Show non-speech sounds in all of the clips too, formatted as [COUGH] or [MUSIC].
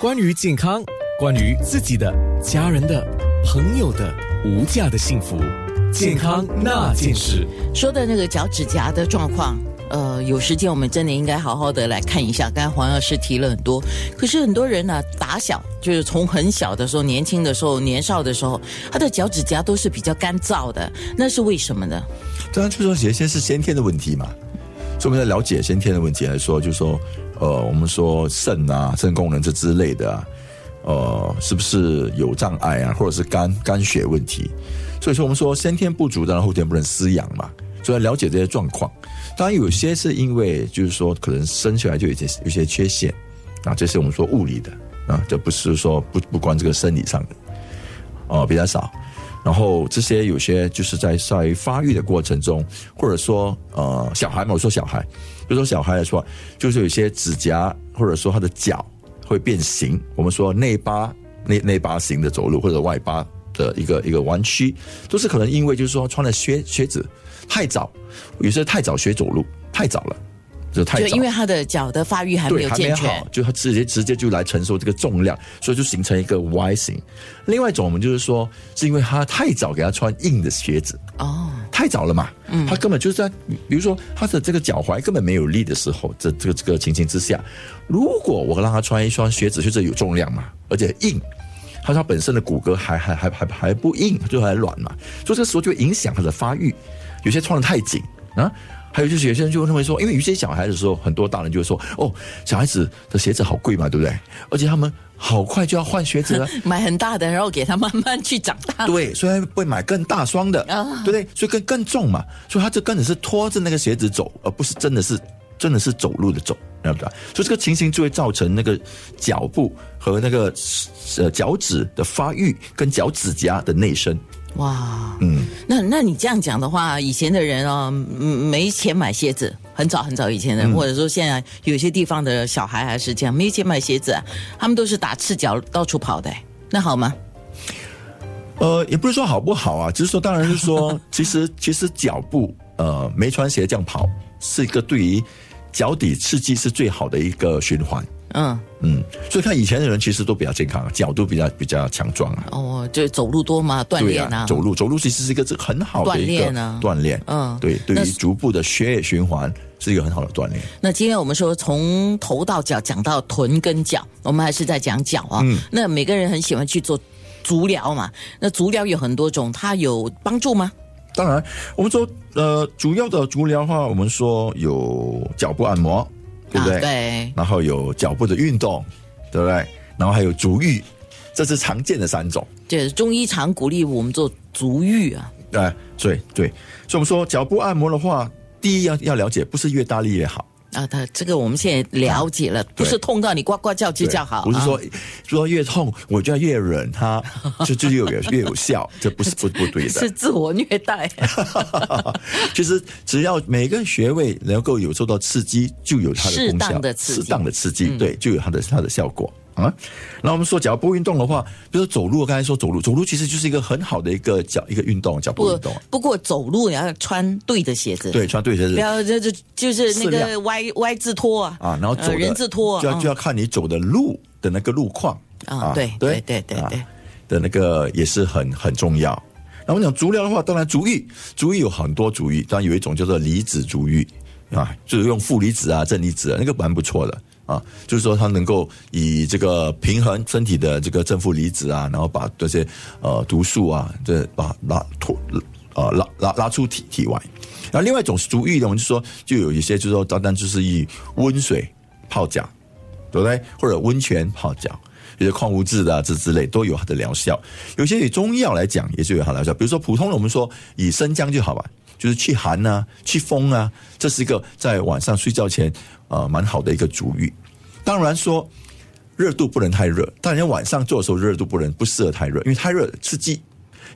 关于健康，关于自己的、家人的、朋友的无价的幸福，健康那件事。说的那个脚趾甲的状况，呃，有时间我们真的应该好好的来看一下。刚才黄药师提了很多，可是很多人呢，打小就是从很小的时候、年轻的时候、年少的时候，他的脚趾甲都是比较干燥的，那是为什么呢？当然，就说有些是先天的问题嘛。所以我们在了解先天的问题来说，就是说，呃，我们说肾啊、肾功能这之类的啊，呃，是不是有障碍啊，或者是肝肝血问题？所以说，我们说先天不足，当然后天不能滋养嘛。所以要了解这些状况。当然，有些是因为就是说，可能生下来就有些有些缺陷啊，这是我们说物理的啊，这不是说不不关这个生理上的哦，比较少。然后这些有些就是在在发育的过程中，或者说呃小孩嘛，我说小孩，就说小孩来说，就是有些指甲或者说他的脚会变形，我们说内八内内八型的走路或者外八的一个一个弯曲，都是可能因为就是说穿了靴靴子太早，有些太早学走路太早了。就太就因为他的脚的发育还没有健全，就他直接直接就来承受这个重量，所以就形成一个 Y 型。另外一种，我们就是说，是因为他太早给他穿硬的鞋子哦，太早了嘛，嗯，他根本就是在，比如说他的这个脚踝根本没有力的时候，这这个这个情形之下，如果我让他穿一双鞋子，靴子有重量嘛，而且硬，他他本身的骨骼还还还还还不硬，就还软嘛，所以这时候就影响他的发育，有些穿的太紧啊。还有就是有些人就认为说，因为有些小孩的时候，很多大人就会说，哦，小孩子的鞋子好贵嘛，对不对？而且他们好快就要换鞋子了，[LAUGHS] 买很大的，然后给他慢慢去长大。对，所以会买更大双的，对不对？所以更更重嘛，所以他这根本是拖着那个鞋子走，而不是真的是真的是走路的走，对不对？所以这个情形就会造成那个脚部和那个呃脚趾的发育跟脚趾甲的内伸。哇，嗯，那那你这样讲的话，以前的人哦，没钱买鞋子，很早很早以前的，或者说现在有些地方的小孩还是这样，没钱买鞋子，他们都是打赤脚到处跑的，那好吗？呃，也不是说好不好啊，只是说，当然是说，[LAUGHS] 其实其实脚步呃没穿鞋这样跑，是一个对于脚底刺激是最好的一个循环。嗯嗯，所以看以前的人其实都比较健康，脚都比较比较强壮啊。哦，就走路多嘛，锻炼啊。走路走路其实是一个这很好的一个锻炼。嗯，对，对于足部的血液循环是一个很好的锻炼。那今天我们说从头到脚讲到臀跟脚，我们还是在讲脚啊。嗯。那每个人很喜欢去做足疗嘛？那足疗有很多种，它有帮助吗？当然，我们说呃，主要的足疗的话，我们说有脚部按摩。对不对？对。然后有脚部的运动，对不对？然后还有足浴，这是常见的三种。对，中医常鼓励我们做足浴啊。对对对，所以我们说脚部按摩的话，第一要要了解，不是越大力越好。啊，他这个我们现在了解了，不是痛到你呱呱叫就叫好，不是说说越痛我就要越忍，它 [LAUGHS] 就就越有越有效，[LAUGHS] 这不是不不对的，是自我虐待。[LAUGHS] 其实只要每个穴位能够有受到刺激，就有它的适当的刺激，适当的刺激，对，就有它的它的效果。啊，那我们说脚步运动的话，比如说走路，刚才说走路，走路其实就是一个很好的一个脚一个运动，脚步运动。不过走路你要穿对的鞋子，对，穿对鞋子，不要就就就是那个歪歪字拖啊，啊，然后走人字拖，就要就要看你走的路的那个路况啊，对对对对对的那个也是很很重要。那我们讲足疗的话，当然足浴，足浴有很多足浴，当然有一种叫做离子足浴啊，就是用负离子啊、正离子啊，那个蛮不错的。啊，就是说它能够以这个平衡身体的这个正负离子啊，然后把这些呃毒素啊，这把拉脱呃拉拉拉出体体外。然后另外一种是足浴的，我们就说就有一些就是说单单就是以温水泡脚，对不对？或者温泉泡脚，有些矿物质的这之类都有它的疗效。有些以中药来讲也是有它疗效，比如说普通的我们说以生姜就好吧。就是去寒啊，去风啊，这是一个在晚上睡觉前呃蛮好的一个主浴。当然说热度不能太热，但你晚上做的时候热度不能不适合太热，因为太热刺激。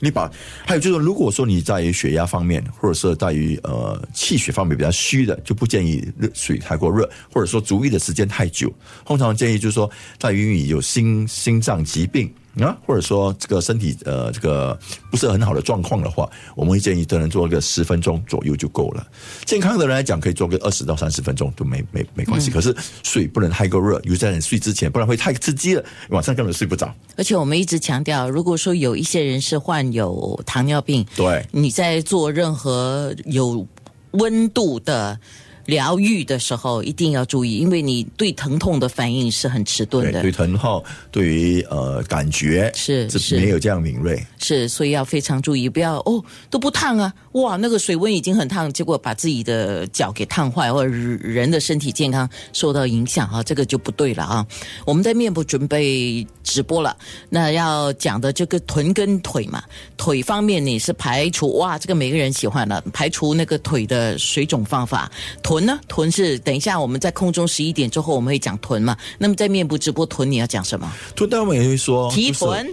你把还有就是，如果说你在于血压方面，或者是在于呃气血方面比较虚的，就不建议热水太过热，或者说足浴的时间太久。通常建议就是说，在于你有心心脏疾病啊，或者说这个身体呃这个不是很好的状况的话，我们会建议的人做个十分钟左右就够了。健康的人来讲，可以做个二十到三十分钟都没没没关系。可是水不能太过热，尤其在你睡之前，不然会太刺激了，晚上根本睡不着。而且我们一直强调，如果说有一些人是患有糖尿病，对，你在做任何有温度的。疗愈的时候一定要注意，因为你对疼痛的反应是很迟钝的。对疼痛，对于呃感觉是是没有这样敏锐。是，所以要非常注意，不要哦都不烫啊，哇那个水温已经很烫，结果把自己的脚给烫坏，或者人的身体健康受到影响啊，这个就不对了啊。我们在面部准备直播了，那要讲的这个臀跟腿嘛，腿方面你是排除哇，这个每个人喜欢的，排除那个腿的水肿方法。臀呢？臀是等一下我们在空中十一点之后我们会讲臀嘛？那么在面部直播臀你要讲什么？臀但我们也会说提臀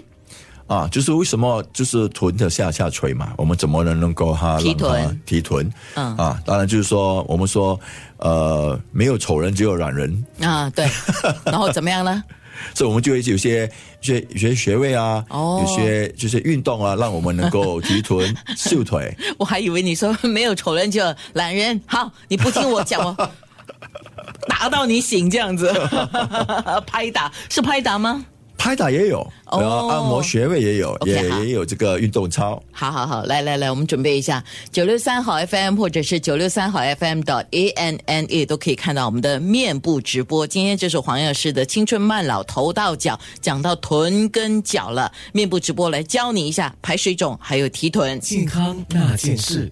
啊，就是为什么就是臀的下下垂嘛？我们怎么能能够哈提臀提臀？嗯啊，当然就是说我们说呃没有丑人只有懒人啊，对，然后怎么样呢？[LAUGHS] 所以我们就会有些、有些、有些穴位啊，有些就是运动啊，让我们能够提臀、秀腿。[LAUGHS] 我还以为你说没有丑人就懒人，好，你不听我讲哦，[LAUGHS] 打到你醒这样子，[LAUGHS] 拍打是拍打吗？拍打也有，然后按摩穴位也有，也也有这个运动操。好好好，来来来，我们准备一下九六三号 FM 或者是九六三号 FM 的 A N N A 都可以看到我们的面部直播。今天就是黄药师的青春慢老头到脚，讲到臀跟脚了，面部直播来教你一下排水肿，还有提臀健康那件事。